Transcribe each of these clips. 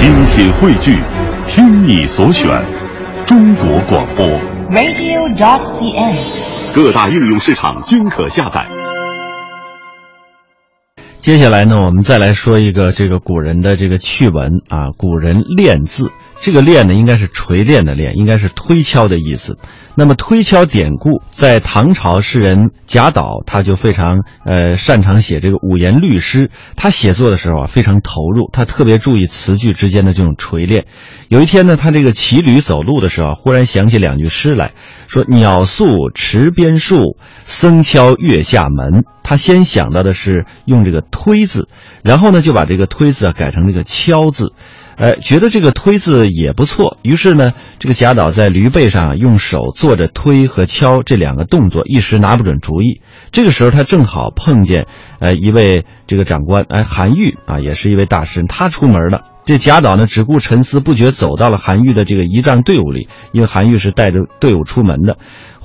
精品汇聚，听你所选，中国广播。radio.cn。各大应用市场均可下载。接下来呢，我们再来说一个这个古人的这个趣闻啊，古人练字，这个练呢应该是锤炼的练，应该是推敲的意思。那么推敲典故，在唐朝诗人贾岛，他就非常呃擅长写这个五言律诗。他写作的时候啊非常投入，他特别注意词句之间的这种锤炼。有一天呢，他这个骑驴走路的时候，忽然想起两句诗来，说“鸟宿池边树，僧敲月下门”。他先想到的是用这个“推”字，然后呢就把这个“推”字啊改成这个“敲”字。哎，觉得这个推字也不错，于是呢，这个贾岛在驴背上用手做着推和敲这两个动作，一时拿不准主意。这个时候，他正好碰见，呃，一位这个长官，哎，韩愈啊，也是一位大诗人，他出门了。这贾岛呢，只顾沉思，不觉走到了韩愈的这个仪仗队伍里，因为韩愈是带着队伍出门的。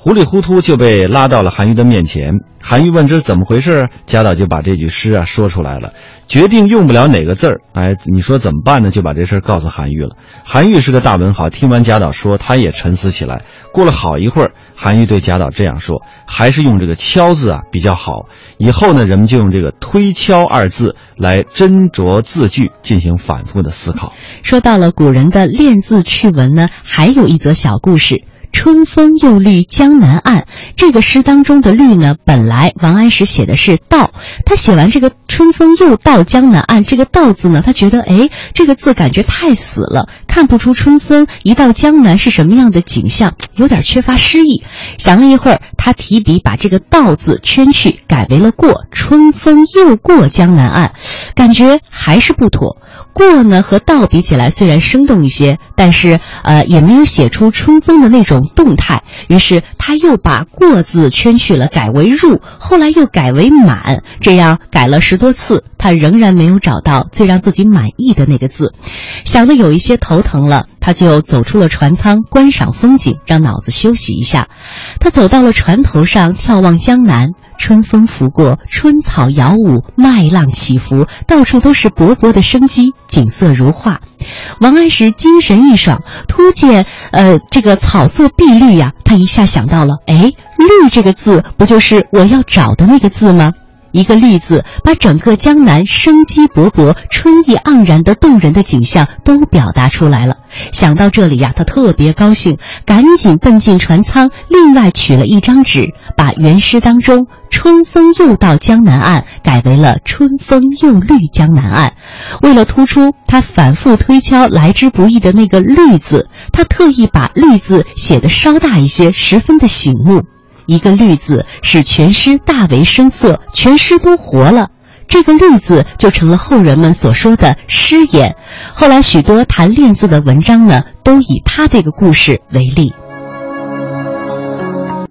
糊里糊涂就被拉到了韩愈的面前。韩愈问这是怎么回事，贾岛就把这句诗啊说出来了。决定用不了哪个字儿，哎，你说怎么办呢？就把这事儿告诉韩愈了。韩愈是个大文豪，听完贾岛说，他也沉思起来。过了好一会儿，韩愈对贾岛这样说：“还是用这个‘敲’字啊比较好。以后呢，人们就用这个‘推敲’二字来斟酌字句，进行反复的思考。”说到了古人的练字趣闻呢，还有一则小故事。春风又绿江南岸，这个诗当中的“绿”呢，本来王安石写的是“到”，他写完这个“春风又到江南岸”这个“到”字呢，他觉得哎，这个字感觉太死了，看不出春风一到江南是什么样的景象，有点缺乏诗意。想了一会儿，他提笔把这个“到”字圈去，改为了“过”，春风又过江南岸，感觉还是不妥。过呢和到比起来虽然生动一些，但是呃也没有写出春风的那种动态。于是他又把过字圈去了，改为入，后来又改为满，这样改了十多次，他仍然没有找到最让自己满意的那个字，想的有一些头疼了，他就走出了船舱观赏风景，让脑子休息一下。他走到了船头上，眺望江南。春风拂过，春草摇舞，麦浪起伏，到处都是勃勃的生机，景色如画。王安石精神一爽，突见呃这个草色碧绿呀，他一下想到了，哎，绿这个字不就是我要找的那个字吗？一个“绿”字，把整个江南生机勃勃、春意盎然的动人的景象都表达出来了。想到这里呀，他特别高兴，赶紧奔进船舱，另外取了一张纸，把原诗当中“春风又到江南岸”改为了“春风又绿江南岸”。为了突出他反复推敲来之不易的那个“绿”字，他特意把“绿”字写得稍大一些，十分的醒目。一个“绿”字使全诗大为生色，全诗都活了。这个“绿”字就成了后人们所说的诗眼。后来许多谈练字的文章呢，都以他这个故事为例。